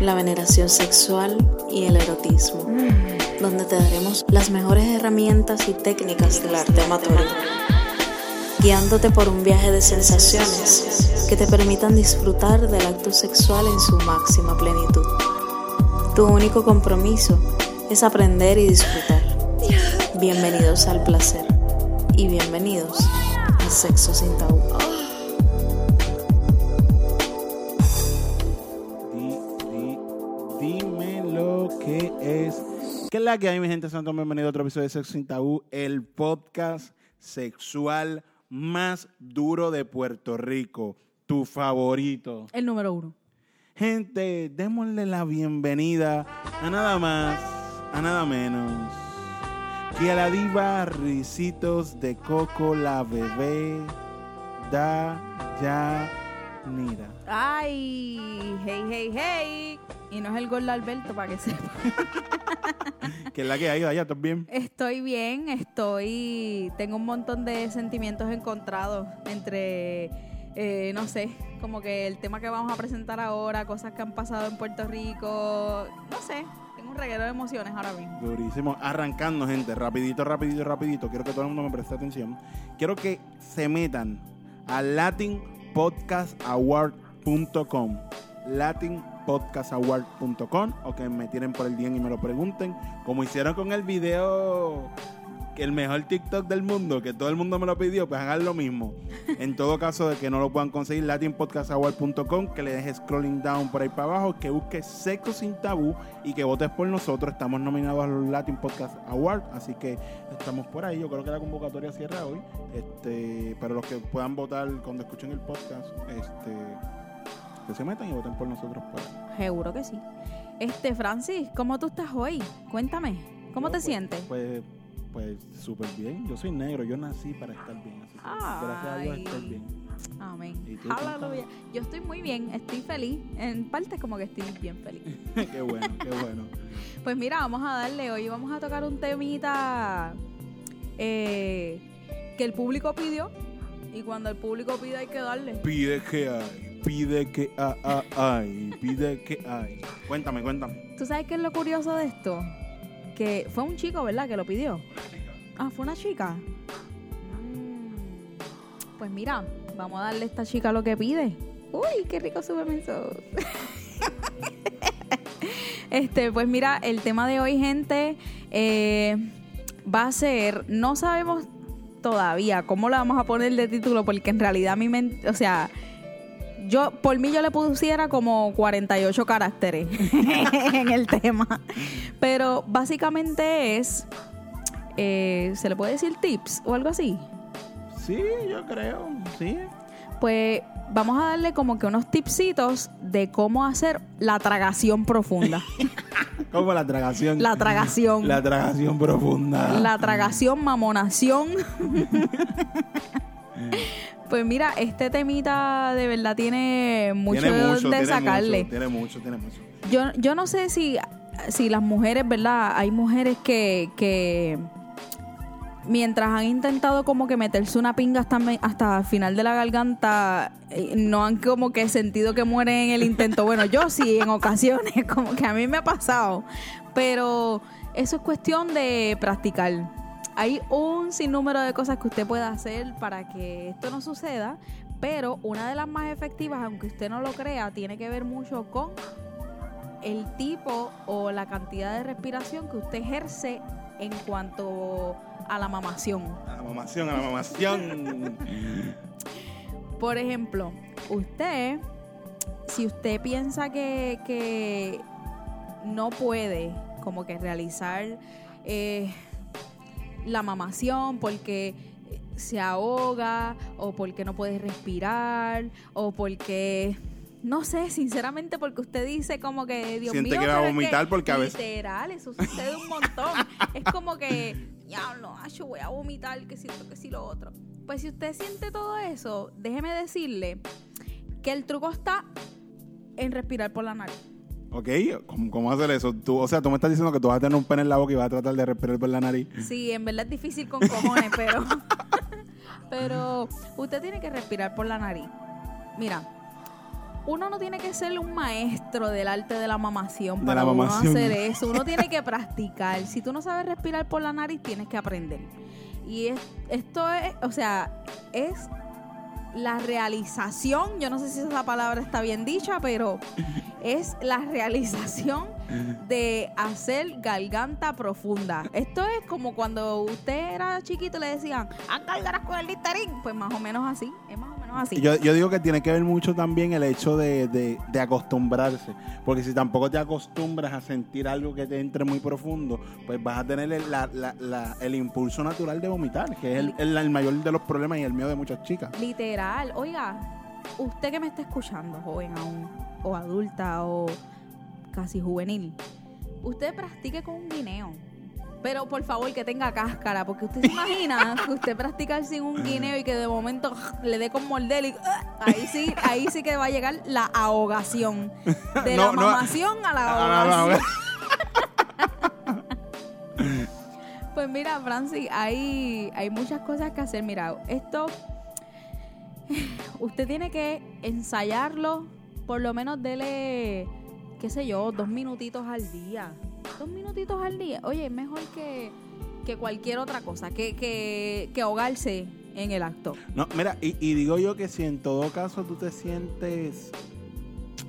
la veneración sexual y el erotismo, donde te daremos las mejores herramientas y técnicas del arte amatorio, guiándote por un viaje de sensaciones que te permitan disfrutar del acto sexual en su máxima plenitud. Tu único compromiso es aprender y disfrutar. Bienvenidos al placer y bienvenidos a Sexo sin tabú. Es. ¿Qué es la que hay, mi gente? Sean todos bienvenidos a otro episodio de Sexo Sin Tabú, el podcast sexual más duro de Puerto Rico. Tu favorito. El número uno. Gente, démosle la bienvenida a nada más, a nada menos que a la diva Risitos de Coco, la bebé da ya mira. Ay, hey, hey, hey. Y no es el gol de Alberto, para que sepa. ¿Qué es la que hay, allá? ¿Estás bien? Estoy bien, estoy. Tengo un montón de sentimientos encontrados entre. eh, no sé, como que el tema que vamos a presentar ahora, cosas que han pasado en Puerto Rico, no sé, tengo un reguero de emociones ahora mismo. Durísimo. Arrancando, gente. Rapidito, rapidito, rapidito. Quiero que todo el mundo me preste atención. Quiero que se metan a latinpodcastaward.com latinpodcastaward.com o que me tiren por el día y me lo pregunten. Como hicieron con el video que el mejor TikTok del mundo, que todo el mundo me lo pidió, pues hagan lo mismo. En todo caso de que no lo puedan conseguir, latinpodcastaward.com, que le dejes scrolling down por ahí para abajo, que busques Sexo Sin Tabú y que votes por nosotros. Estamos nominados a los Latin Podcast Award, así que estamos por ahí. Yo creo que la convocatoria cierra hoy. Este, pero los que puedan votar cuando escuchen el podcast, este, que se metan y voten por nosotros. Seguro que sí. Este, Francis, ¿cómo tú estás hoy? Cuéntame, ¿cómo Yo, te pues, sientes? Pues, pues súper bien. Yo soy negro, yo nací para estar bien. Así que, gracias a Dios estoy bien. Amén. ¿Y tú, Aleluya. Yo estoy muy bien, estoy feliz. En parte como que estoy bien feliz. qué bueno, qué bueno. Pues mira, vamos a darle hoy, vamos a tocar un temita eh, que el público pidió. Y cuando el público pide hay que darle. Pide que hay, pide que ah, ah, hay, pide que hay. Cuéntame, cuéntame. ¿Tú sabes qué es lo curioso de esto? Que fue un chico, ¿verdad? Que lo pidió. Ah, fue una chica. Mm, Pues mira, vamos a darle a esta chica lo que pide. Uy, qué rico súbeme eso. Este, pues mira, el tema de hoy, gente, eh, va a ser, no sabemos todavía cómo le vamos a poner de título, porque en realidad mi mente, o sea, yo, por mí yo le pusiera como 48 caracteres en el tema. Pero básicamente es, eh, ¿se le puede decir tips o algo así? Sí, yo creo, sí. Pues vamos a darle como que unos tipsitos de cómo hacer la tragación profunda. Como la tragación. La tragación. La tragación profunda. La tragación, mamonación. pues mira, este temita de verdad tiene mucho, Tiene de mucho, dónde tiene sacarle. mucho, tiene mucho, tiene mucho. Yo, yo no sé si, si las mujeres, ¿verdad? Hay mujeres que, que mientras han intentado como que meterse una pinga hasta, hasta el final de la garganta, eh, no han como que sentido que mueren en el intento. Bueno, yo sí, en ocasiones, como que a mí me ha pasado. Pero eso es cuestión de practicar. Hay un sinnúmero de cosas que usted puede hacer para que esto no suceda, pero una de las más efectivas, aunque usted no lo crea, tiene que ver mucho con el tipo o la cantidad de respiración que usted ejerce en cuanto a la mamación. A la mamación, a la mamación. Por ejemplo, usted, si usted piensa que, que no puede como que realizar eh, la mamación porque se ahoga o porque no puede respirar o porque no sé, sinceramente porque usted dice como que Dios Siente mío, que va a pero es vomitar porque a veces- literal, eso sucede un montón. es como que diablo, ah, yo voy a vomitar, que si que si lo otro. Pues si usted siente todo eso, déjeme decirle que el truco está en respirar por la nariz. Ok, ¿cómo, cómo hacer eso? Tú, o sea, tú me estás diciendo que tú vas a tener un pene en la boca y vas a tratar de respirar por la nariz. Sí, en verdad es difícil con cojones, pero. pero usted tiene que respirar por la nariz. Mira, uno no tiene que ser un maestro del arte de la mamación para la uno hacer eso. Uno tiene que practicar. Si tú no sabes respirar por la nariz, tienes que aprender. Y es- esto es, o sea, es la realización, yo no sé si esa palabra está bien dicha, pero es la realización de hacer garganta profunda. Esto es como cuando usted era chiquito y le decían, haz gargaras con el listerín. Pues más o menos así, es más o menos así. Yo, yo digo que tiene que ver mucho también el hecho de, de- de acostumbrarse. Porque si tampoco te acostumbras a sentir algo que te entre muy profundo, pues vas a tener el, la- la- la- el impulso natural de vomitar, que es el, el- el mayor de los problemas y el miedo de muchas chicas. Literal. Oiga, usted que me está escuchando, joven aún, o adulta, o casi juvenil, usted practique con un guineo. Pero por favor que tenga cáscara, porque usted se imagina que usted practicar sin un guineo y que de momento le dé con morder y ahí sí, ahí sí que va a llegar la ahogación. De No, la mamación a la a la- a la- ahogación. Pues mira, Francis, hay, hay muchas cosas que hacer. Mira, esto usted tiene que ensayarlo, por lo menos dele, qué sé yo, dos minutitos al día. Dos minutitos al día. Oye, es mejor que, que cualquier otra cosa, que, que, ahogarse en el acto. No, mira, y, y digo yo que si en todo caso tú te sientes,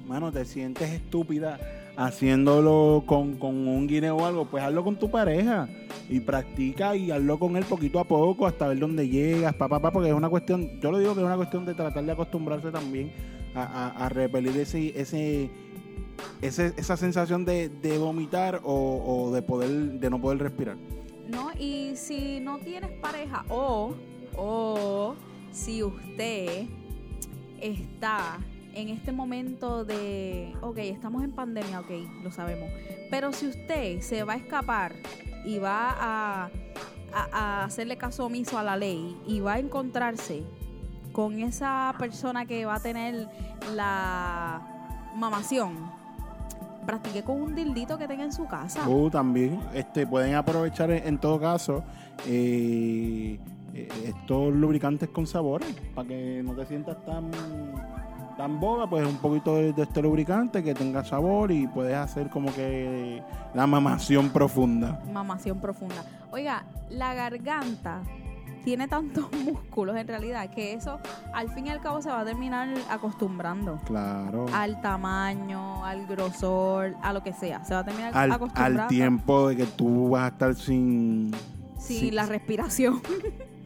mano, te sientes estúpida haciéndolo con, con un guineo o algo, pues hazlo con tu pareja y practica y hazlo con él poquito a poco hasta ver dónde llegas, papá, papá, porque es una cuestión, yo lo digo que es una cuestión de tratar de acostumbrarse también a, a- a repelir ese, ese, esa sensación de, de vomitar o, o de poder, de no poder respirar. ¿no? Y si no tienes pareja o, o si usted está en este momento de, ok, estamos en pandemia, ok, lo sabemos, pero si usted se va a escapar y va a, a- a hacerle caso omiso a la ley y va a encontrarse con esa persona que va a tener la mamación, practique con un dildito que tenga en su casa. Uh, también este, pueden aprovechar en, en todo caso eh, eh, estos lubricantes con sabores para que no te sientas tan tan boba pues un poquito de, de este lubricante que tenga sabor y puedes hacer como que la mamación profunda mamación profunda. Oiga, la garganta tiene tantos músculos en realidad que eso al fin y al cabo se va a terminar acostumbrando claro al tamaño, al grosor, a lo que sea. Se va a terminar al, acostumbrando al tiempo de que tú vas a estar sin sin sin- la respiración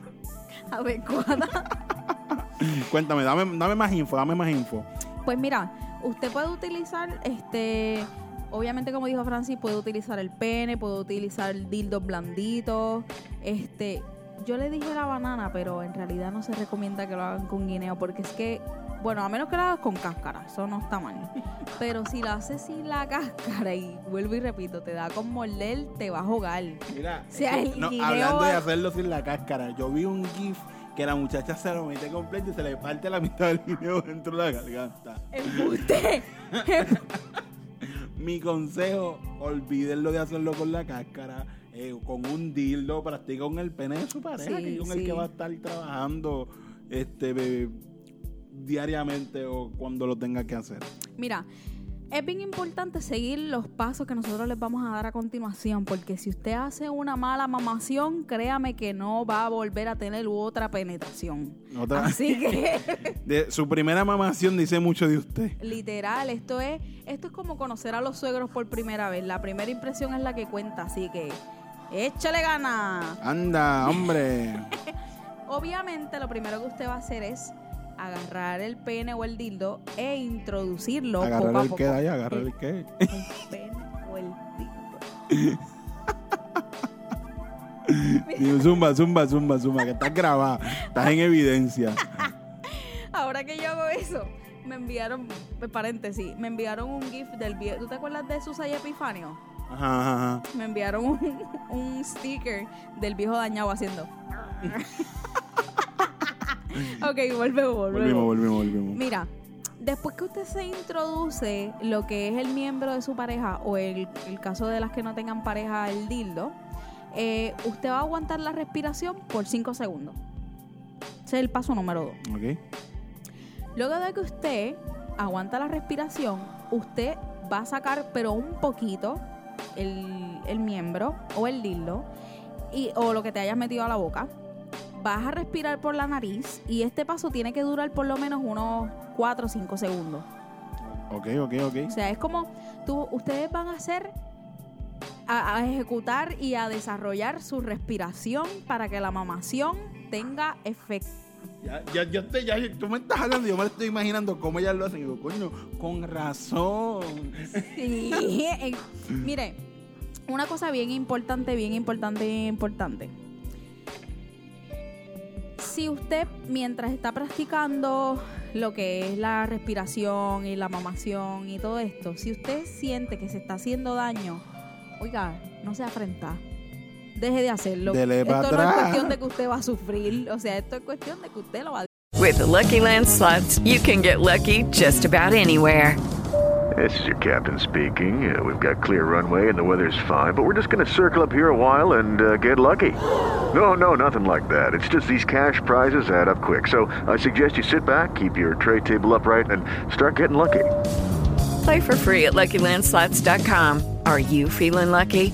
adecuada. cuéntame dame, dame más info dame más info Pues mira, usted puede utilizar este. Obviamente, como dijo Francis, puede utilizar el pene, puede utilizar dildos blanditos. Este. Yo le dije la banana, pero en realidad no se recomienda que lo hagan con guineo, porque es que, bueno, a menos que lo hagas con cáscara, eso no está mal. Pero si lo haces sin la cáscara, y vuelvo y repito, te da con morder, te va a ahogar. Mira, O sea, el no, guineo hablando de hacerlo sin la cáscara, yo vi un GIF que la muchacha se lo mete completo y se le parte la mitad del guineo dentro de la garganta. ¡Embuste! Mi consejo, olvídenlo de hacerlo con la cáscara, eh, con un dildo, practica con el pene de su pareja, Sí, que con sí. el que va a estar trabajando este diariamente o cuando lo tenga que hacer. Mira, es bien importante seguir los pasos que nosotros les vamos a dar a continuación, porque si usted hace una mala mamación, créame que no va a volver a tener otra penetración. Otra- Así que, De, su primera mamación dice mucho de usted. literal, esto es, esto es como conocer a los suegros por primera vez. La primera impresión es la que cuenta, así que échale ganas. Anda, hombre. Obviamente, lo primero que usted va a hacer es agarrar el pene o el dildo e introducirlo poco Agarrar a el poco. que de ahí, agarrar el que. El pene o el dildo. Zumba, zumba, zumba, zumba, que estás grabada. Estás en evidencia. Ahora que yo hago eso, me enviaron, paréntesis, me enviaron un GIF del viejo. ¿Tú te acuerdas de Susaya Epifanio? Ajá, ajá, ajá. Me enviaron un, un sticker del viejo dañado haciendo. ok, volvemos, volvemos. Volvimos, volvimos, volvimos. Mira, después que usted se introduce lo que es el miembro de su pareja o el, el caso de las que no tengan pareja, el dildo, eh, usted va a aguantar la respiración por 5 segundos. Ese es el paso número 2. Ok. Luego de que usted aguanta la respiración, usted va a sacar, pero un poquito, el, el miembro o el dildo, y, o lo que te hayas metido a la boca. Vas a respirar por la nariz y este paso tiene que durar por lo menos unos 4 o 5 segundos. Ok, ok, ok. O sea, es como tú, ustedes van a hacer, a, a ejecutar y a desarrollar su respiración para que la mamación tenga efecto. Ya, ya, ya, te- ya, tú me estás hablando, yo me estoy imaginando cómo ellas lo hacen. Y digo, coño, con razón. Sí. Mire, una cosa bien importante, bien importante, bien importante. Si usted, mientras está practicando lo que es la respiración y la mamación y todo esto, si usted siente que se está haciendo daño, oiga, no se afrenta. Deje de hacerlo. Dele pa' esto no es cuestión de que usted va a sufrir, o sea, esto es cuestión de que usted lo va a With the Lucky Land slots, you can get lucky just about anywhere. This is your captain speaking. Uh, we've got clear runway and the weather's fine, but we're just going to circle up here a while and uh, get lucky. No, no, nothing like that. It's just these cash prizes add up quick. So I suggest you sit back, keep your tray table upright, and start getting lucky. Play for free at LuckyLandSlots.com. Are you feeling lucky?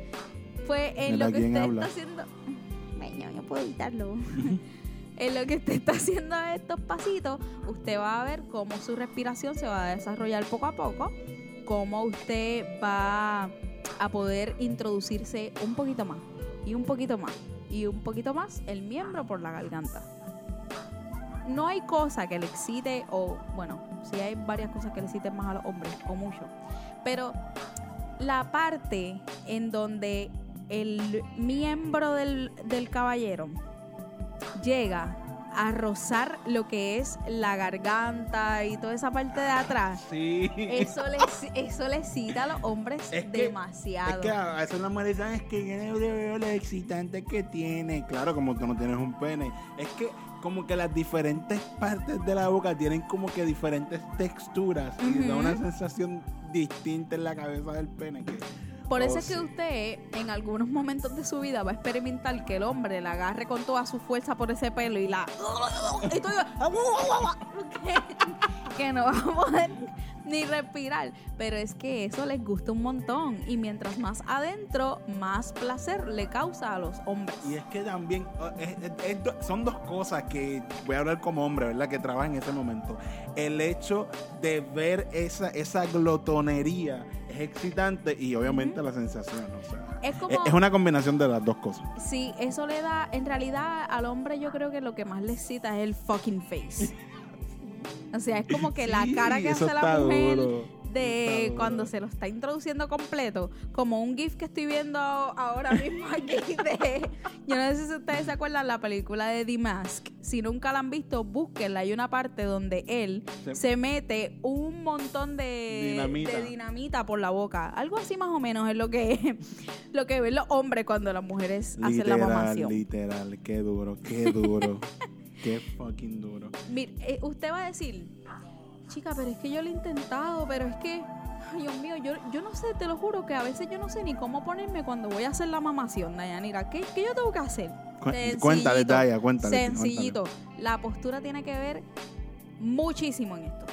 Pues en lo que usted habla. está haciendo. Meño, yo puedo evitarlo. en lo que usted está haciendo estos pasitos, usted va a ver cómo su respiración se va a desarrollar poco a poco, cómo usted va a poder introducirse un poquito más, y un poquito más, y un poquito más el miembro por la garganta. No hay cosa que le excite, o bueno, sí hay varias cosas que le exciten más a los hombres, o mucho. Pero la parte en donde el miembro del, del caballero llega a rozar lo que es la garganta y toda esa parte de atrás, Sí. eso le, eso le excita a los hombres Es que- demasiado. Es que a veces las mujeres dicen, es que lo excitante que tiene. Claro, como tú no tienes un pene. Es que como que las diferentes partes de la boca tienen como que diferentes texturas y da una sensación distinta en la cabeza del pene. que- Por eso Oh, es que sí. usted en algunos momentos de su vida va a experimentar que el hombre la agarre con toda su fuerza por ese pelo y la... y digas, que, que no va a poder ni respirar. Pero es que eso les gusta un montón. Y mientras más adentro, más placer le causa a los hombres. Y es que también oh, es- es- es do- son dos cosas que voy a hablar como hombre, ¿verdad? Que trabaja en ese momento. El hecho de ver esa, esa glotonería es excitante y obviamente la sensación. O sea, Es como- es una combinación de las dos cosas. Sí, eso le da, en realidad al hombre yo creo que lo que más le excita es el fucking face. O sea, es como que la cara que hace la mujer duro. De cuando se lo está introduciendo completo, como un GIF que estoy viendo ahora mismo aquí de... Yo no sé si ustedes se acuerdan la película de The Mask. Si nunca la han visto, búsquenla. Hay una parte donde él Se- se, mete un montón de Dinamita. de dinamita por la boca. Algo así más o menos es lo que, lo que ven los hombres cuando las mujeres hacen la Literal, mamación. literal. Qué duro, qué duro. qué fucking duro. Mire, eh, usted va a decir, chica, pero es que yo lo he intentado, pero es que, ay, Dios mío, yo, yo no sé, te lo juro que a veces yo no sé ni cómo ponerme cuando voy a hacer la mamación, Dayanira. ¿Qué, qué yo tengo que hacer? Cu- Sencillito, cuéntale, Daya, cuéntale, Sencillito. La postura tiene que ver muchísimo en esto.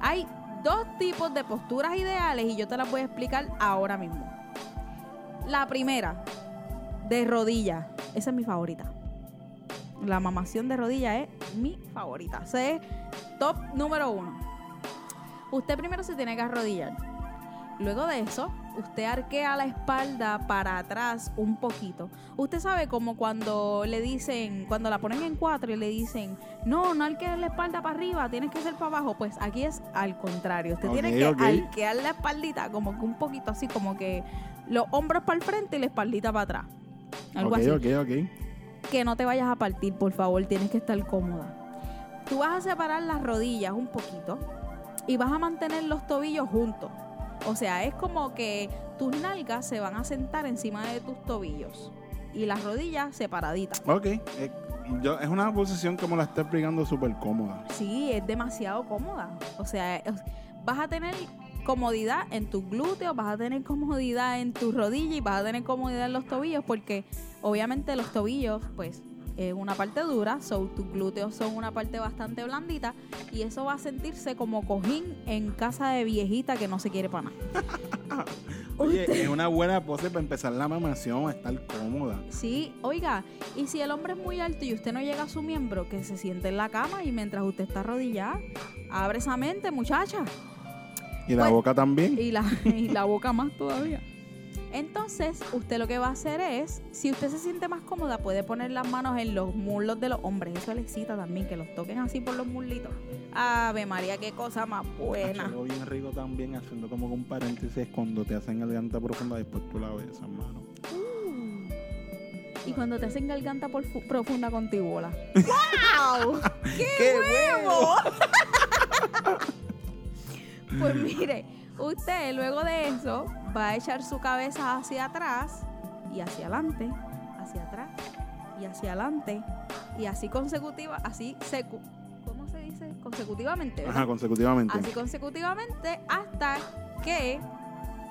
Hay dos tipos de posturas ideales y yo te las voy a explicar ahora mismo. La primera, de rodilla. Esa es mi favorita. La mamación de rodilla es mi favorita. Ese es top número uno. Usted primero se tiene que arrodillar. Luego de eso, usted arquea la espalda para atrás un poquito. Usted sabe como cuando le dicen, cuando la ponen en cuatro y le dicen, no, no arquees la espalda para arriba, tienes que ser para abajo. Pues aquí es al contrario. Usted tiene que arquear la espaldita como que un poquito así, como que los hombros para el frente y la espaldita para atrás. Algo ok, así ok, ok. que no te vayas a partir, por favor, tienes que estar cómoda. Tú vas a separar las rodillas un poquito y vas a mantener los tobillos juntos. O sea, es como que tus nalgas se van a sentar encima de tus tobillos y las rodillas separaditas. Ok. eh, yo, es una posición como la está explicando súper cómoda. Sí, es demasiado cómoda. O sea, vas a tener comodidad en tus glúteos, vas a tener comodidad en tus rodillas y vas a tener comodidad en los tobillos porque obviamente los tobillos, pues, es una parte dura, so, tus glúteos son una parte bastante blandita y eso va a sentirse como cojín en casa de viejita que no se quiere para nada. Oye, es una buena pose para empezar la mamación, a estar cómoda. Sí, oiga, y si el hombre es muy alto y usted no llega a su miembro, que se siente en la cama y mientras usted está arrodillada, abre esa mente, muchacha. Y la Pues- boca también. Y la, y la boca más todavía. Entonces, usted lo que va a hacer es, si usted se siente más cómoda, puede poner las manos en los muslos de los hombres. Eso le excita también, que los toquen así por los muslitos. Ave María, qué cosa más buena. Algo bien rico también, haciendo como un paréntesis cuando te hacen garganta profunda, después tú la besas, hermano. Y cuando te hacen garganta profunda con tibola. ¡Wow! ¡Qué, ¡Qué huevo! pues mire, usted luego de eso va a echar su cabeza hacia atrás y hacia adelante, hacia atrás y hacia adelante y así consecutiva, así secu ¿cómo se dice? Consecutivamente. ¿verdad? Ajá, consecutivamente. Así consecutivamente hasta que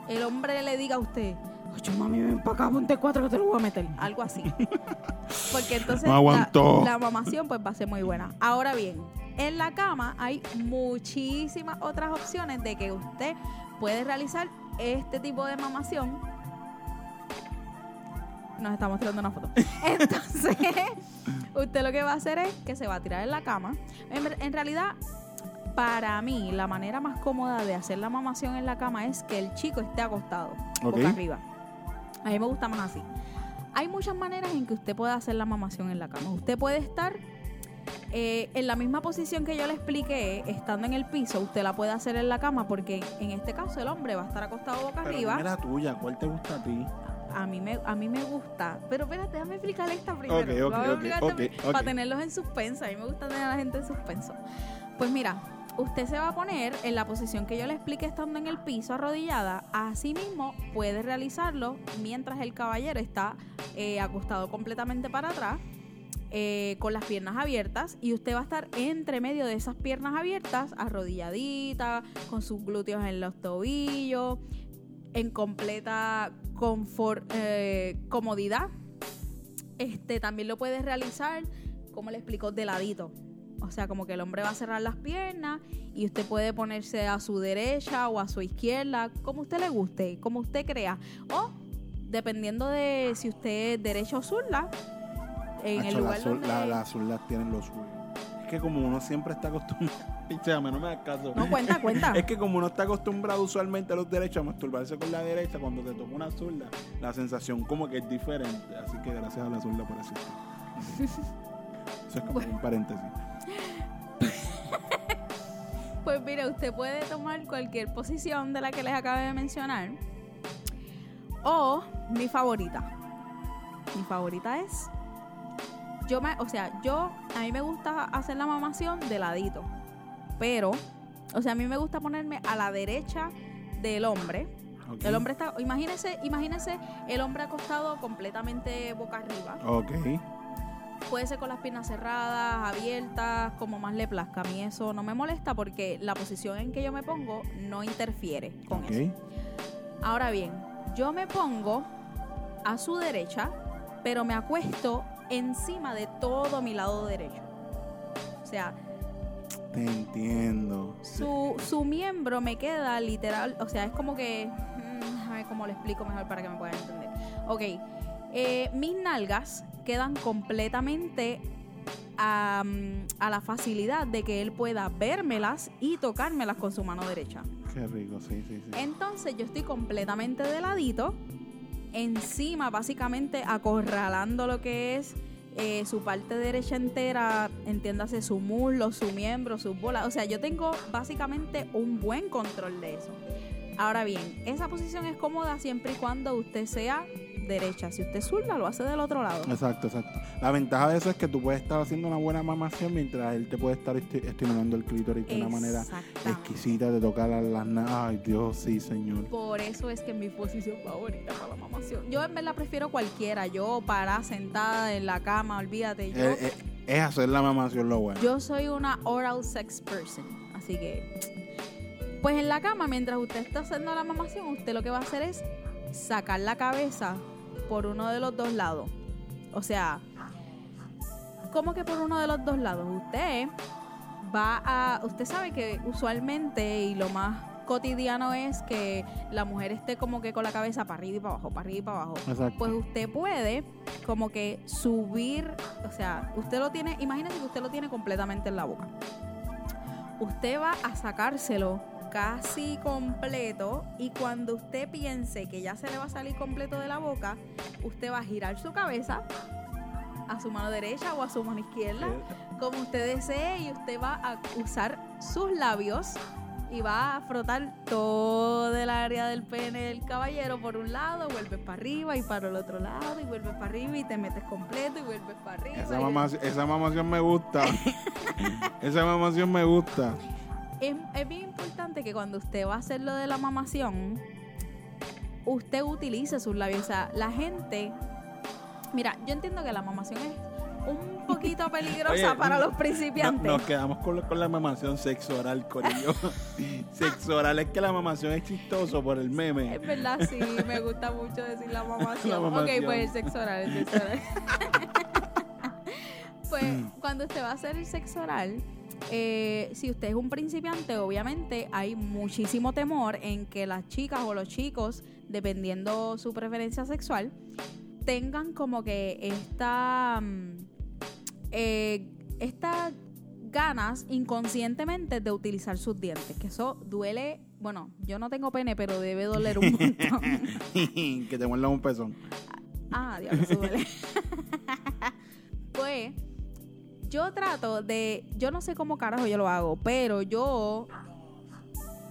el hombre le diga a usted, oye mami, ven para acá, ponte cuatro que te lo voy a meter. Algo así. Porque entonces No. La, la mamación pues va a ser muy buena. Ahora bien, en la cama hay muchísimas otras opciones de que usted puede realizar este tipo de mamación. Nos estamos tirando una foto. Entonces, usted lo que va a hacer es que se va a tirar en la cama. En, en realidad, para mí, la manera más cómoda de hacer la mamación en la cama es que el chico esté acostado, Ok. boca arriba. A mí me gusta más así. Hay muchas maneras en que usted puede hacer la mamación en la cama. Usted puede estar eh, en la misma posición que yo le expliqué, estando en el piso, usted la puede hacer en la cama porque en este caso el hombre va a estar acostado boca Pero arriba. la tuya, ¿cuál te gusta a ti? A mí, me, a mí me gusta. Pero espérate, déjame explicarle esta primero. Ok, ok, Déjame ok, explicarte ok, pri- ok. Para tenerlos en suspenso. A mí me gusta tener a la gente en suspenso. Pues mira, usted se va a poner en la posición que yo le expliqué estando en el piso arrodillada. Así mismo puede realizarlo mientras el caballero está eh, acostado completamente para atrás. Eh, con las piernas abiertas y usted va a estar entre medio de esas piernas abiertas, arrodilladita, con sus glúteos en los tobillos, en completa eh, comodidad. Este también lo puedes realizar, como le explicó, de ladito. O sea, como que el hombre va a cerrar las piernas y usted puede ponerse a su derecha o a su izquierda, como usted le guste, como usted crea. O dependiendo de si usted es derecha o zurda, en el Hacho, lugar las, zul- donde... la- zurdas tienen lo suyo. Es que como uno siempre está acostumbrado. Pichame, no me hagas caso. No, cuenta, cuenta. Es que como uno está acostumbrado usualmente a los derechos a masturbarse con la derecha, cuando te toca una zurda, la sensación como que es diferente. Así que gracias a la zurda por existir. Eso es como un paréntesis. Pues mire, usted puede tomar cualquier posición de la que les acabé de mencionar. O mi favorita. Mi favorita es. Yo me, o sea, yo a mí me gusta hacer la mamación de ladito. Pero, o sea, a mí me gusta ponerme a la derecha del hombre. El hombre está, imagínese, imagínese el hombre acostado completamente boca arriba. Ok. Puede ser con las piernas cerradas, abiertas, como más le plazca. A mí eso no me molesta porque la posición en que yo me pongo no interfiere con Ok. eso. Ahora bien, yo me pongo a su derecha, pero me acuesto encima de todo mi lado derecho. O sea, Te entiendo. su, su miembro me queda literal, o sea, es como que, mm, a ver cómo lo explico mejor para que me puedan entender. Ok, eh, mis nalgas quedan completamente a, a la facilidad de que él pueda vérmelas y tocármelas con su mano derecha. Qué rico, sí, sí, sí. Entonces yo estoy completamente de ladito, encima básicamente acorralando lo que es eh, su parte derecha entera, entiéndase su muslo, su miembro, sus bolas. O sea, yo tengo básicamente un buen control de eso. Ahora bien, esa posición es cómoda siempre y cuando usted sea derecha. Si usted zurda, lo hace del otro lado. Exacto, exacto. La ventaja de eso es que tú puedes estar haciendo una buena mamación mientras él te puede estar esti- estimulando el clítoris de una manera exquisita de tocar las na- Ay, Dios, sí, señor. Por eso es que es mi posición favorita para la mamación. Yo en verdad prefiero cualquiera. Yo para sentada en la cama, olvídate. Yo, Eh, eh, es hacer la mamación lo bueno. yo soy una oral sex person. Así que, pues en la cama, mientras usted está haciendo la mamación, usted lo que va a hacer es sacar la cabeza por uno de los dos lados. O sea, ¿cómo que por uno de los dos lados? Usted va a. Usted sabe que usualmente y lo más cotidiano es que la mujer esté como que con la cabeza para arriba y para abajo, para arriba y para abajo. Exacto. Pues usted puede como que subir, o sea, usted lo tiene, imagínese que usted lo tiene completamente en la boca. Usted va a sacárselo casi completo y cuando usted piense que ya se le va a salir completo de la boca, usted va a girar su cabeza a su mano derecha o a su mano izquierda, como usted desee, y usted va a usar sus labios y va a frotar todo el área del pene del caballero por un lado, vuelves para arriba y para el otro lado, y vuelves para arriba y te metes completo y vuelves para arriba. Esa, mamación me gusta. esa mamación me gusta. Es, es bien importante que cuando usted va a hacer lo de la mamación, usted utilice sus labios. O sea, la gente. Mira, yo entiendo que la mamación es un poquito peligrosa Oye, para no- los principiantes. No- nos quedamos con, con la mamación sexo oral, corillo. sexo oral es que la mamación es chistoso por el meme. Es verdad, sí, me gusta mucho decir la mamación. La mamación. Ok, pues el sexo oral, el sexo oral. pues cuando usted va a hacer el sexo oral, eh, si usted es un principiante, obviamente hay muchísimo temor en que las chicas o los chicos, dependiendo su preferencia sexual, tengan como que esta, mm, eh, estas ganas inconscientemente de utilizar sus dientes, que eso duele, bueno, yo no tengo pene, pero debe doler un montón. que te muerda un pezón. Ah, diablo, eso duele. pues, yo trato de. Yo no sé cómo carajo yo lo hago, pero yo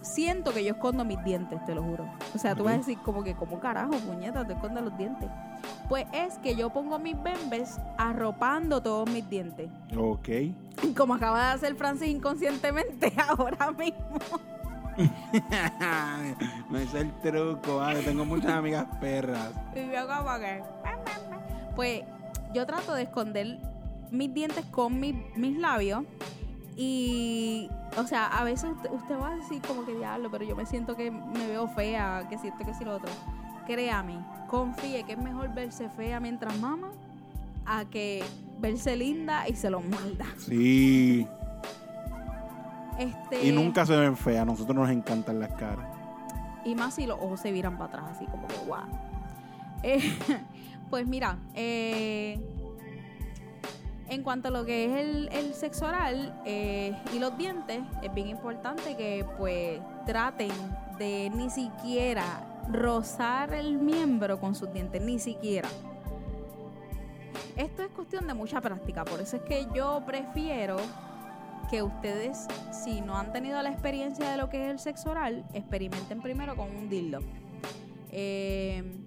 siento que yo escondo mis dientes, te lo juro. O sea, tú vas a decir, como que, ¿cómo carajo, puñeta, te escondes los dientes? Pues es que yo pongo mis bembes arropando todos mis dientes. Ok. Como acaba de hacer Francis inconscientemente ahora mismo. me hice el truco, vale. Tengo muchas amigas perras. Y yo como que... Pues yo trato de esconder mis dientes con mi- mis labios. Y, o sea, a veces usted, va a decir como que diablo, pero yo me siento que me veo fea, que siento que si lo otro. Créame, confíe que es mejor verse fea mientras mama a que verse linda y se lo muerda. Sí. Este, Y nunca se ven feas. A nosotros nos encantan las caras. Y más si los ojos se viran para atrás, así como que guau. Eh, pues mira, eh, en cuanto a lo que es el, sexo oral eh, y los dientes, es bien importante que pues traten de ni siquiera rozar el miembro con sus dientes, ni siquiera. Esto es cuestión de mucha práctica, por eso es que yo prefiero que ustedes, si no han tenido la experiencia de lo que es el sexo oral, experimenten primero con un dildo. Eh,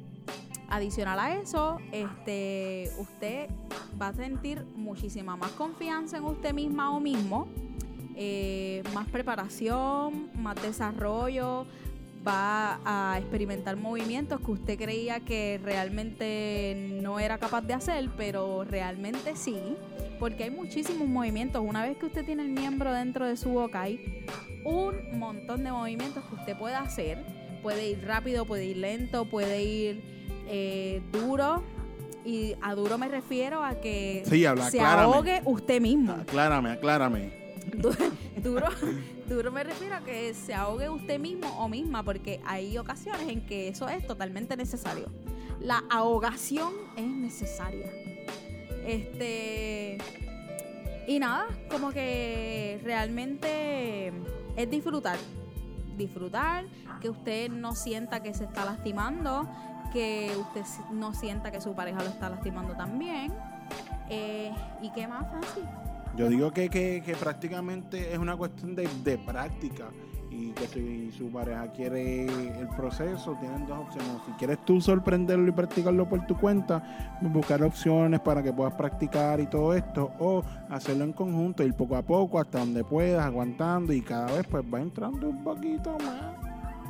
adicional a eso, este, usted va a sentir muchísima más confianza en usted misma o mismo, eh, más preparación, más desarrollo, va a experimentar movimientos que usted creía que realmente no era capaz de hacer, pero realmente sí, porque hay muchísimos movimientos. Una vez que usted tiene el miembro dentro de su boca, hay un montón de movimientos que usted puede hacer. Puede ir rápido, puede ir lento, puede ir eh, duro. Y a duro me refiero a que Sí, habla, se aclárame. ahogue usted mismo. Aclárame, aclárame. Du- duro, duro me refiero a que se ahogue usted mismo o misma, porque hay ocasiones en que eso es totalmente necesario. La ahogación es necesaria. Este. Y nada, como que realmente es disfrutar. Disfrutar, que usted no sienta que se está lastimando, que usted no sienta que su pareja lo está lastimando también. Eh, ¿Y qué más, Francis? Yo digo que, que, que prácticamente es una cuestión de, de práctica y que si su pareja quiere el proceso, tienen dos opciones. Si quieres tú sorprenderlo y practicarlo por tu cuenta, buscar opciones para que puedas practicar y todo esto, o hacerlo en conjunto, ir poco a poco hasta donde puedas, aguantando y cada vez pues va entrando un poquito más.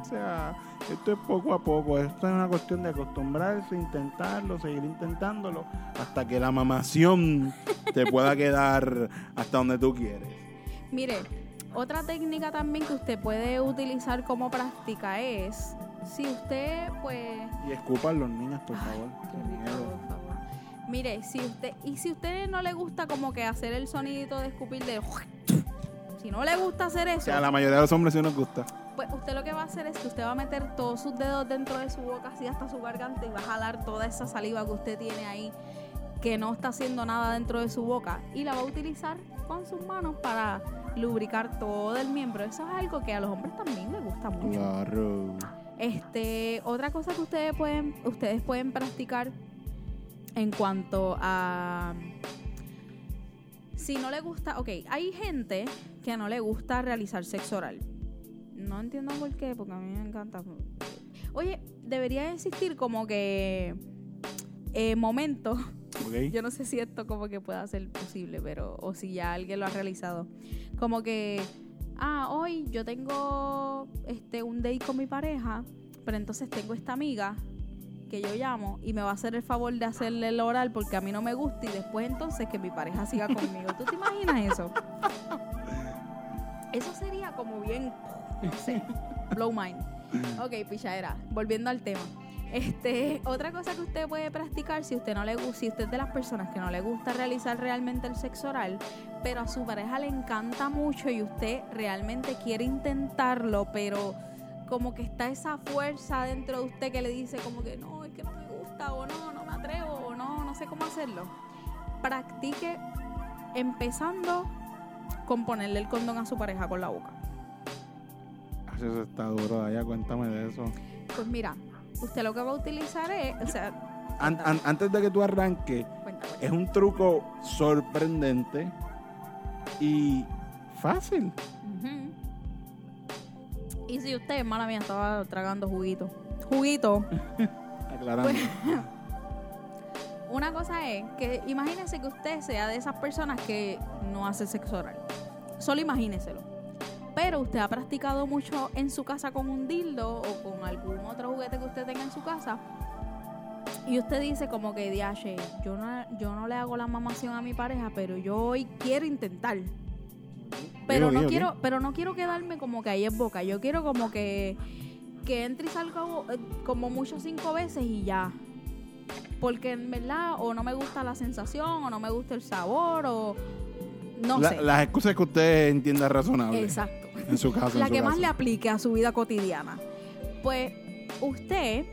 O sea, esto es poco a poco, esto es una cuestión de acostumbrarse, intentarlo, seguir intentándolo, hasta que la mamación te pueda quedar hasta donde tú quieres. Mire, otra técnica también que usted puede utilizar como práctica es, si usted pues... Y escupan los niños, por favor. Qué rico, por favor. Mire, si usted, y si usted no le gusta como que hacer el sonidito de escupir de... Si no le gusta hacer O eso, sea, a la mayoría de los hombres sí nos gusta. pues usted lo que va a hacer es que usted va a meter todos sus dedos dentro de su boca, así hasta su garganta, y va a jalar toda esa saliva que usted tiene ahí, que no está haciendo nada dentro de su boca, y la va a utilizar con sus manos para lubricar todo el miembro. Eso es algo que a los hombres también les gusta mucho. Claro. Este, otra cosa que ustedes pueden, ustedes pueden practicar en cuanto a si no le gusta, ok, hay gente que no le gusta realizar sexo oral. No entiendo por qué, porque a mí me encanta. Oye, debería existir como que eh, momentos. Ok. Yo no sé si esto como que pueda ser posible, pero o si ya alguien lo ha realizado. Como que, ah, hoy yo tengo este un date con mi pareja, pero entonces tengo esta amiga yo llamo y me va a hacer el favor de hacerle el oral porque a mí no me gusta y después entonces que mi pareja siga conmigo. ¿Tú te imaginas eso? Eso sería como bien, no sé, blow mind. Ok, pichadera, volviendo al tema. Este, otra cosa que usted puede practicar si usted no le gusta, si usted es de las personas que no le gusta realizar realmente el sexo oral, pero a su pareja le encanta mucho y usted realmente quiere intentarlo, pero como que está esa fuerza dentro de usted que le dice como que no, que no me gusta o no, no me atrevo o no, no sé cómo hacerlo. Practique empezando con ponerle el condón a su pareja con la boca. Ah, Eso está duro, Daya, cuéntame de eso. Pues mira, usted lo que va a utilizar es, o sea, An- an- antes de que tú arranques, es un truco sorprendente y fácil. Y si usted, mala mía, estaba tragando juguito. Juguito. Aclarando. Una cosa es que imagínese que usted sea de esas personas que no hace sexo oral. Solo imagíneselo. Pero usted ha practicado mucho en su casa con un dildo o con algún otro juguete que usted tenga en su casa. Y usted dice como que, diache, yo no, yo no le hago la mamación a mi pareja, pero yo hoy quiero intentar. Pero no quiero, pero no quiero quedarme como que ahí en boca. Yo quiero como que, que entre y salga eh, como mucho cinco veces y ya. Porque en verdad o no me gusta la sensación o no me gusta el sabor o no La- sé. Las excusas que usted entienda razonables. Exacto. En su caso. la su que más le aplique a su vida cotidiana. Pues usted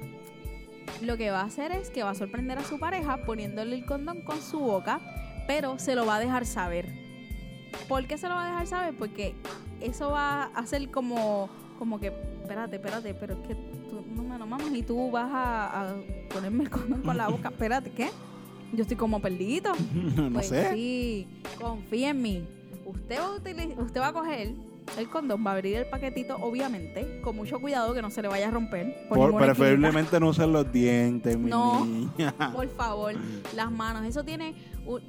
lo que va a hacer es que va a sorprender a su pareja poniéndole el condón con su boca, pero se lo va a dejar saber. ¿Por qué se lo va a dejar saber? Porque eso va a hacer como, como que, espérate, espérate, pero es que tú no me lo mamas y tú vas a, a ponerme el condón con la boca. Espérate, ¿qué? Yo estoy como perdido. no Pues sé. sí, confía en mí. usted va a, usted va a coger el condón, va a abrir el paquetito, obviamente, con mucho cuidado que no se le vaya a romper. Por preferiblemente no usen los dientes, mi No. niña. Por favor, las manos. Eso tiene.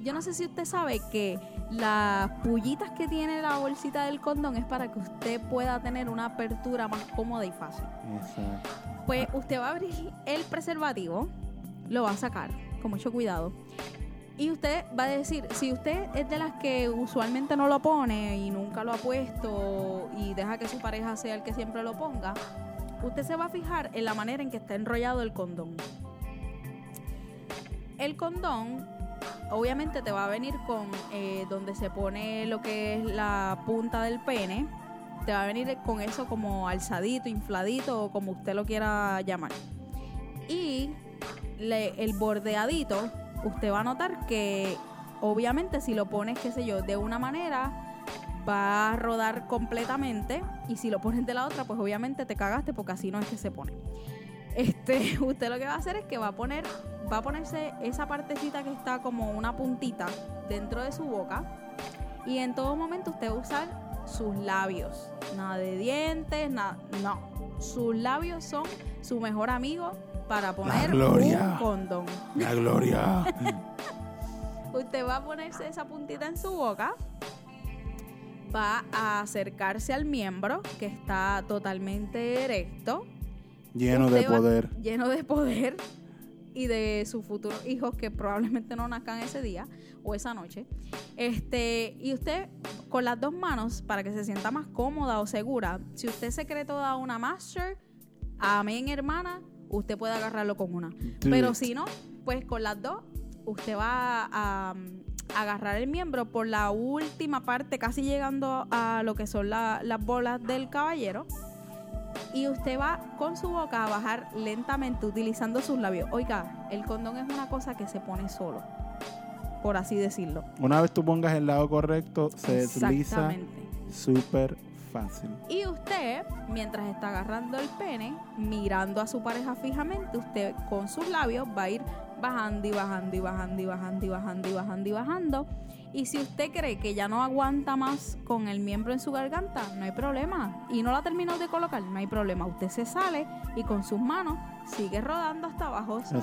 Yo no sé si usted sabe que las pullitas que tiene la bolsita del condón es para que usted pueda tener una apertura más cómoda y fácil. Exacto. Pues usted va a abrir el preservativo, lo va a sacar con mucho cuidado. Y usted va a decir, si usted es de las que usualmente no lo pone y nunca lo ha puesto y deja que su pareja sea el que siempre lo ponga, usted se va a fijar en la manera en que está enrollado el condón. El condón obviamente te va a venir con eh, donde se pone lo que es la punta del pene. Te va a venir con eso como alzadito, infladito o como usted lo quiera llamar. Y el bordeadito, usted va a notar que obviamente si lo pones, qué sé yo, de una manera, va a rodar completamente. Y si lo pones de la otra, pues obviamente te cagaste porque así no es que se pone. Este, usted lo que va a hacer es que va a poner, va a ponerse esa partecita que está como una puntita dentro de su boca. Y en todo momento usted va a usar sus labios. Nada de dientes, nada. No. Sus labios son su mejor amigo para poner gloria. un condón. La gloria. Usted va a ponerse esa puntita en su boca. Va a acercarse al miembro que está totalmente erecto. Lleno de va- poder. Lleno de poder y de sus futuros hijos que probablemente no nazcan ese día o esa noche. Este, y usted con las dos manos para que se sienta más cómoda o segura, si usted se cree toda una master, amén, hermana, usted puede agarrarlo con una. Pero si no, pues con las dos usted va a, agarrar el miembro por la última parte, casi llegando a lo que son la- las bolas del caballero y usted va con su boca a bajar lentamente utilizando sus labios. Oiga, el condón es una cosa que se pone solo, por así decirlo. Una vez tú pongas el lado correcto, se desliza súper fácil. Y usted, mientras está agarrando el pene, mirando a su pareja fijamente, usted con sus labios va a ir bajando y bajando y bajando y bajando y bajando y bajando y bajando. Y si usted cree que ya no aguanta más con el miembro en su garganta, no hay problema. Y no la terminó de colocar, no hay problema. Usted se sale y con sus manos sigue rodando hasta abajo. Eso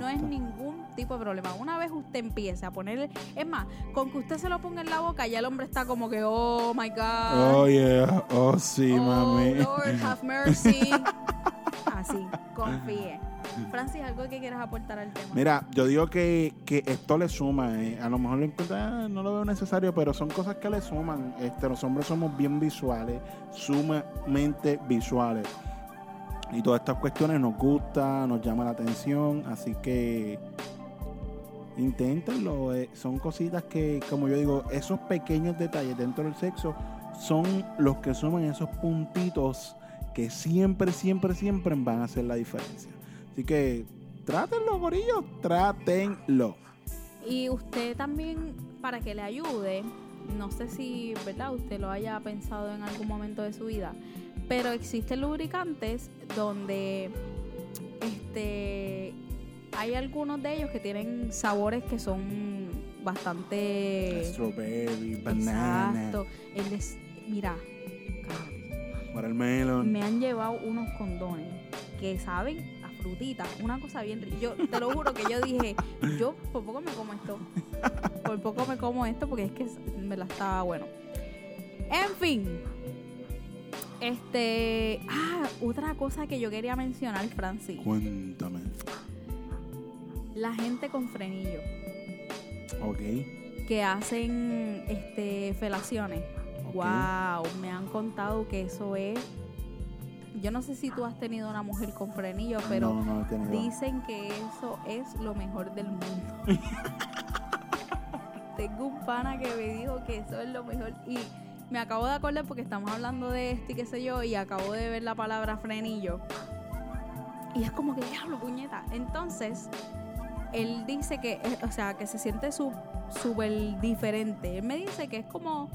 no es ningún tipo de problema. Una vez usted empiece a ponerle, es más, con que usted se lo ponga en la boca, ya el hombre está como que, oh my God. Oh, yeah. Oh, sí, Oh, mami. Lord, have mercy. Así, confíe. Francis, ¿algo que quieras aportar al tema? Mira, yo digo que, que esto le suma. eh. A lo mejor lo encuentra, ah, no lo veo necesario, pero son cosas que le suman. Este, los hombres somos bien visuales, sumamente visuales. Y todas estas cuestiones nos gustan, nos llama la atención. Así que inténtenlo. eh. Son cositas que, como yo digo, esos pequeños detalles dentro del sexo son los que suman esos puntitos que siempre, siempre, siempre van a hacer la diferencia. Así que trátenlo, gorillos, trátenlo. Y usted también, para que le ayude, no sé si, ¿verdad? Usted lo haya pensado en algún momento de su vida, pero existen lubricantes donde este hay algunos de ellos que tienen sabores que son bastante Strawberry, banana, Exacto. El de- mira, watermelon. me han llevado unos condones que saben a frutita, una cosa bien rica. Yo te lo juro que yo dije, yo por poco me como esto. Por poco me como esto porque es que me la estaba bueno. En fin. Este, ah, otra cosa que yo quería mencionar, Francis. Cuéntame. La gente con frenillo Ok. que hacen este felaciones. Wow, me han contado que eso es yo no sé si tú has tenido una mujer con frenillo, pero No, no he dicen que eso es lo mejor del mundo. Tengo un pana que me dijo que eso es lo mejor y me acabo de acordar porque estamos hablando de esto y qué sé yo y acabo de ver la palabra frenillo. Y es como que diablo, puñeta. Entonces, él dice que, eh, o sea, que se siente súper diferente. Él me dice que es como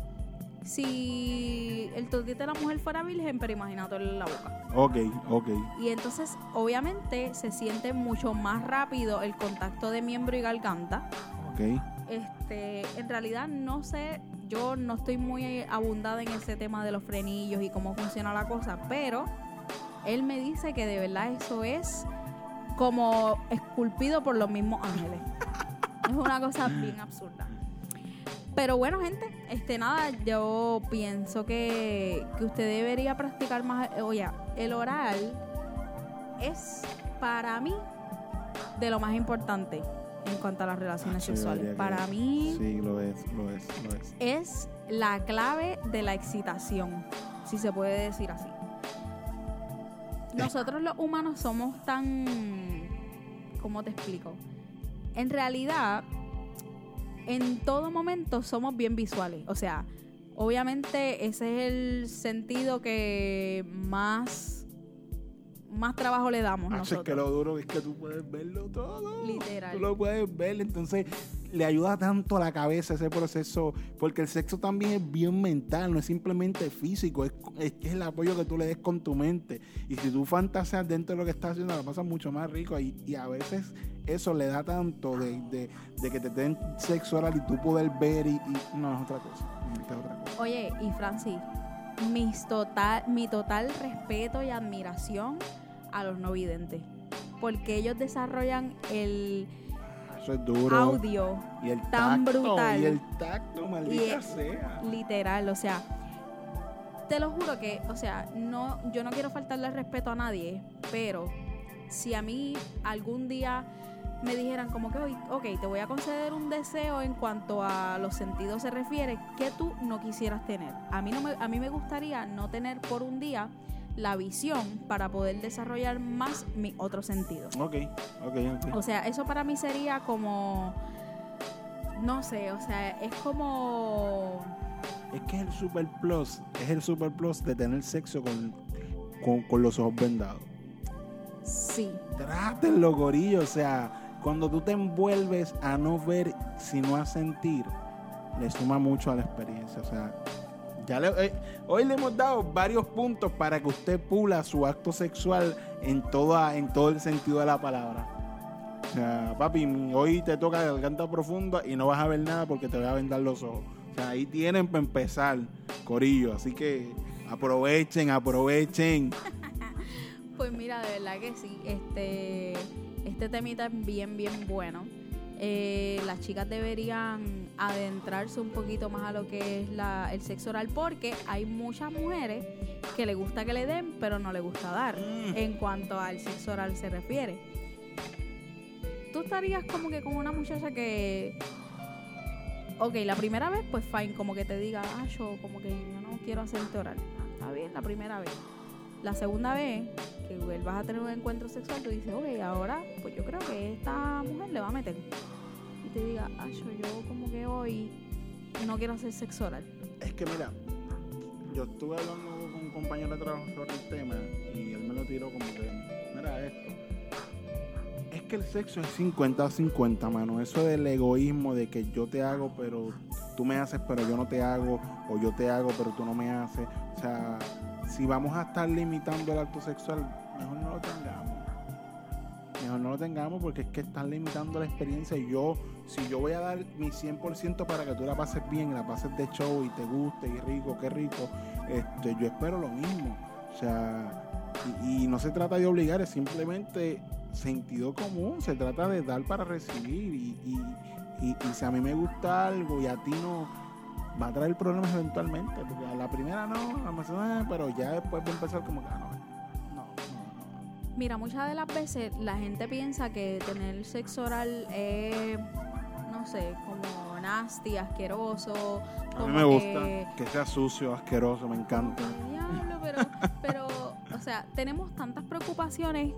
si el totito de la mujer fuera virgen, pero imagínate en la boca. Ok, ok. Y entonces, obviamente, se siente mucho más rápido el contacto de miembro y garganta. Ok. Este, en realidad no sé yo no estoy muy abundada en ese tema de los frenillos y cómo funciona la cosa, pero él me dice que de verdad eso es como esculpido por los mismos ángeles. es una cosa bien absurda. Pero bueno, gente, este nada, yo pienso que, que usted debería practicar más. Oye, el oral es para mí de lo más importante en cuanto a las relaciones sexuales. Para mí Sí, lo es, lo es, lo es. es la clave de la excitación, si se puede decir así. Nosotros los humanos somos tan... ¿Cómo te explico? En realidad, en todo momento somos bien visuales. O sea, obviamente ese es el sentido que más, más trabajo le damos Ah, es nosotros. que lo duro es que tú puedes verlo todo. Literal. Tú lo puedes ver, entonces le ayuda tanto a la cabeza ese proceso, porque el sexo también es bien mental, no es simplemente físico, es, es el apoyo que tú le des con tu mente. Y si tú fantaseas dentro de lo que estás haciendo, la pasas mucho más rico. Y, y a veces eso le da tanto de, de- de que te den sexo oral y tú poder ver y, no es otra cosa. Es otra cosa. Oye, y Francis, mis total, mi total respeto y admiración a los no videntes. Porque ellos desarrollan el Eso es duro. audio y el tan tacto, brutal. Y el tacto, maldita Y- sea. literal, o sea, te lo juro que, o sea, no, yo no quiero faltarle respeto a nadie, pero si a mí algún día me dijeran como que, "Oye, ok, te voy a conceder un deseo en cuanto a los sentidos se refiere, que tú no quisieras tener. A mí, no me, a mí me gustaría no tener por un día la visión para poder desarrollar más mi otro sentido. Ok, ok, ok. O sea, eso para mí sería como, no sé, o sea, es como... Es que es el super plus, es el super plus de tener sexo con, con, con los ojos vendados. Sí. Trátenlo, gorillo. O sea, cuando tú te envuelves a no ver, sino a sentir, le suma mucho a la experiencia. O sea, ya le- eh, hoy le hemos dado varios puntos para que usted pula su acto sexual en, toda, en todo el sentido de la palabra. O sea, papi, hoy te toca garganta profunda y no vas a ver nada porque te voy a vendar los ojos. O sea, ahí tienen para empezar, Corillo. Así que aprovechen, aprovechen. Pues mira, de verdad que sí. Este, este temita es bien, bien bueno. Eh, las chicas deberían adentrarse un poquito más a lo que es la, el sexo oral porque hay muchas mujeres que le gusta que le den, pero no le gusta dar en cuanto al sexo oral se refiere. Tú estarías como que con una muchacha que... Ok, la primera vez, pues fine, como que te diga, ah, yo como que yo no quiero hacerte oral. Está bien, la primera vez. La segunda vez que vuelvas a tener un encuentro sexual, tú dices, ok, ahora pues yo creo que esta mujer le va a meter. Y te diga, ah, yo, yo como que hoy no quiero hacer sexo oral. Es que mira, yo estuve hablando con un compañero de trabajo sobre el tema y él me lo tiró como que, mira esto. Es que el sexo es 50-50, mano. Eso del egoísmo de que yo te hago, pero tú me haces, pero yo no te hago, o yo te hago, pero tú no me haces. O sea, si vamos a estar limitando el acto sexual, mejor no lo tengamos. Mejor no lo tengamos porque es que están limitando la experiencia y yo, si yo voy a dar mi 100% para que tú la pases bien, la pases de show y te guste y rico, qué rico, este, yo espero lo mismo. O sea, y, y no se trata de obligar, es simplemente sentido común, se trata de dar para recibir y, y, y- y si a mí me gusta algo y a ti no, va a traer problemas eventualmente, porque a la primera no, a la segunda, pero ya después va a empezar como que, ah, no, Mira, muchas de las veces la gente piensa que tener sexo oral es, no sé, como nasty, asqueroso. a como mí me gusta que- que sea sucio, asqueroso, me encanta. Diablo, pero, pero, o sea, tenemos tantas preocupaciones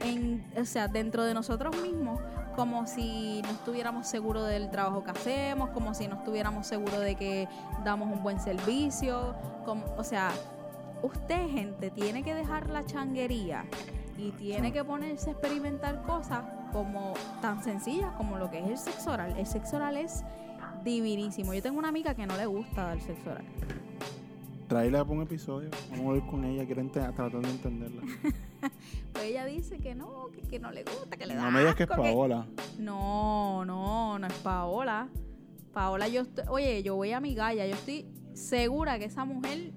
en, o sea, dentro de nosotros mismos, como si no estuviéramos seguros del trabajo que hacemos, como si no estuviéramos seguros de que damos un buen servicio, como, o sea, usted, gente, tiene que dejar la changuería y tiene que ponerse a experimentar cosas como tan sencillas como lo que es el sexo oral. El sexo oral es divinísimo. Yo tengo una amiga que no le gusta dar sexo oral. Tráela para un episodio, vamos a ver con ella, quiero tratar de entenderla. Pues ella dice que no, que, que no le gusta, que le da No me digas que es Paola. No, no, no es Paola. Paola, yo estoy, oye, yo voy a mi galla, yo estoy segura que esa mujer,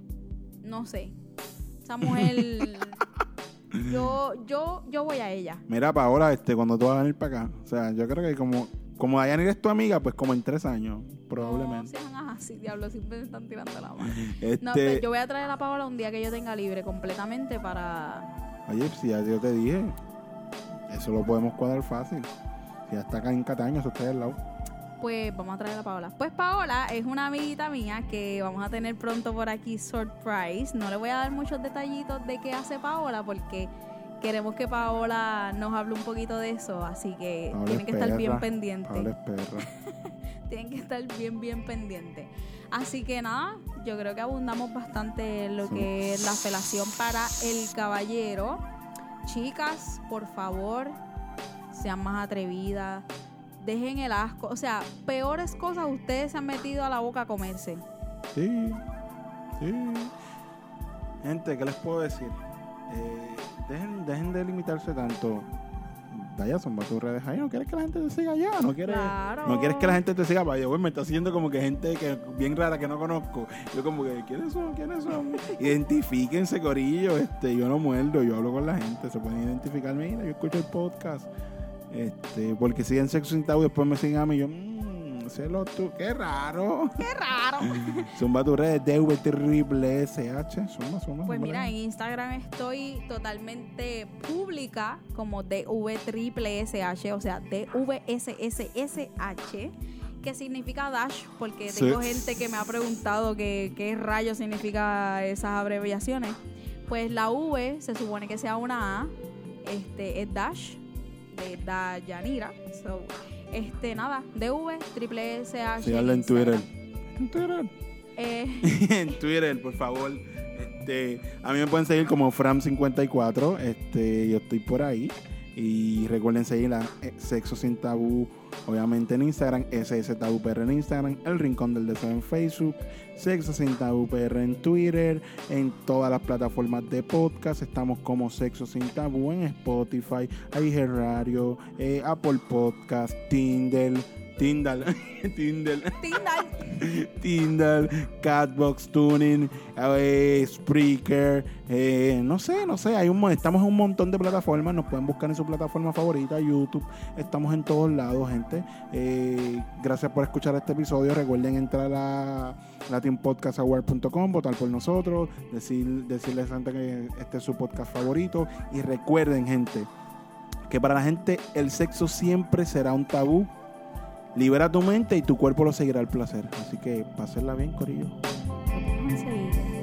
no sé, esa mujer, yo, yo, yo voy a ella. Mira, Paola, este, cuando tú vas a venir para acá, o sea, yo creo que como, como Dayan es tu amiga, pues como en tres años, probablemente. No sean así, diablo, siempre me están tirando la mano. Este- No, pero yo voy a traer a Paola un día que yo tenga libre completamente para... Oye, si ya yo te dije, eso lo podemos cuadrar fácil. Si ya está acá en Cataño, eso está al lado. Pues vamos a traer a Paola. Pues Paola es una amiguita mía que vamos a tener pronto por aquí surprise. No le voy a dar muchos detallitos de qué hace Paola porque queremos que Paola nos hable un poquito de eso. Así que Paola tienen es que estar bien pendientes. Paola es perra. Tienen que estar bien, bien pendientes. Así que nada, yo creo que abundamos bastante en lo que es la felación para el caballero. Chicas, por favor, sean más atrevidas. Dejen el asco. O sea, peores cosas ustedes se han metido a la boca a comerse. Sí, sí. Gente, ¿qué les puedo decir? Eh, dejen de limitarse tanto. Vaya, son tus redes ahí. ¿No quieres que la gente te siga allá? ¿No quieres, Claro. ¿no quieres que la gente te siga? Vaya, güey, me está haciendo como que gente que bien rara que no conozco. Yo como que, ¿quiénes son? ¿Quiénes son? Identifíquense, corillo. Este, yo no muerdo, yo hablo con la gente. Se pueden identificar. Mira, yo escucho el podcast. Este, porque siguen Sexo Sin Tabú y después me siguen a mí. Yo, mmm, celo tú. Qué raro. ¡Qué raro! Zumba tu red DV triple SH. Suma, suma. Pues zumba mira, en Instagram estoy totalmente pública como DV triple SH, o sea, DVSSSH, que significa Dash, porque Sí. tengo gente que me ha preguntado que- qué rayos significa esas abreviaciones. Pues la V se supone que sea una A, este es Dash, de Dayanira. So, este, nada, DV triple SH. Síganla en Twitter. En Twitter. Eh, en Twitter, por favor. Este, a mí me pueden seguir como Fram54. Este, yo estoy por ahí. Y recuerden seguir a eh, Sexo Sin Tabú, obviamente en Instagram, SS Tabú PR en Instagram, El Rincón del Deseo en Facebook, Sexo Sin Tabú PR en Twitter, en todas las plataformas de podcast. Estamos como Sexo Sin Tabú en Spotify, iHeartRadio, eh, Apple Podcast, Tinder, Tinder, Tinder. Tindal. Tinder, Catbox Tuning, eh, Spreaker, eh, no sé, no sé, hay un, mon- estamos en un montón de plataformas, nos pueden buscar en su plataforma favorita, YouTube, estamos en todos lados, gente. Eh, gracias por escuchar este episodio, recuerden entrar a latinpodcastaward.com, votar por nosotros, decir, decirles a gente que este es su podcast favorito y recuerden, gente, que para la gente el sexo siempre será un tabú. Libera tu mente y tu cuerpo lo seguirá el placer. Así que pásenla bien, Corillo. Seguir.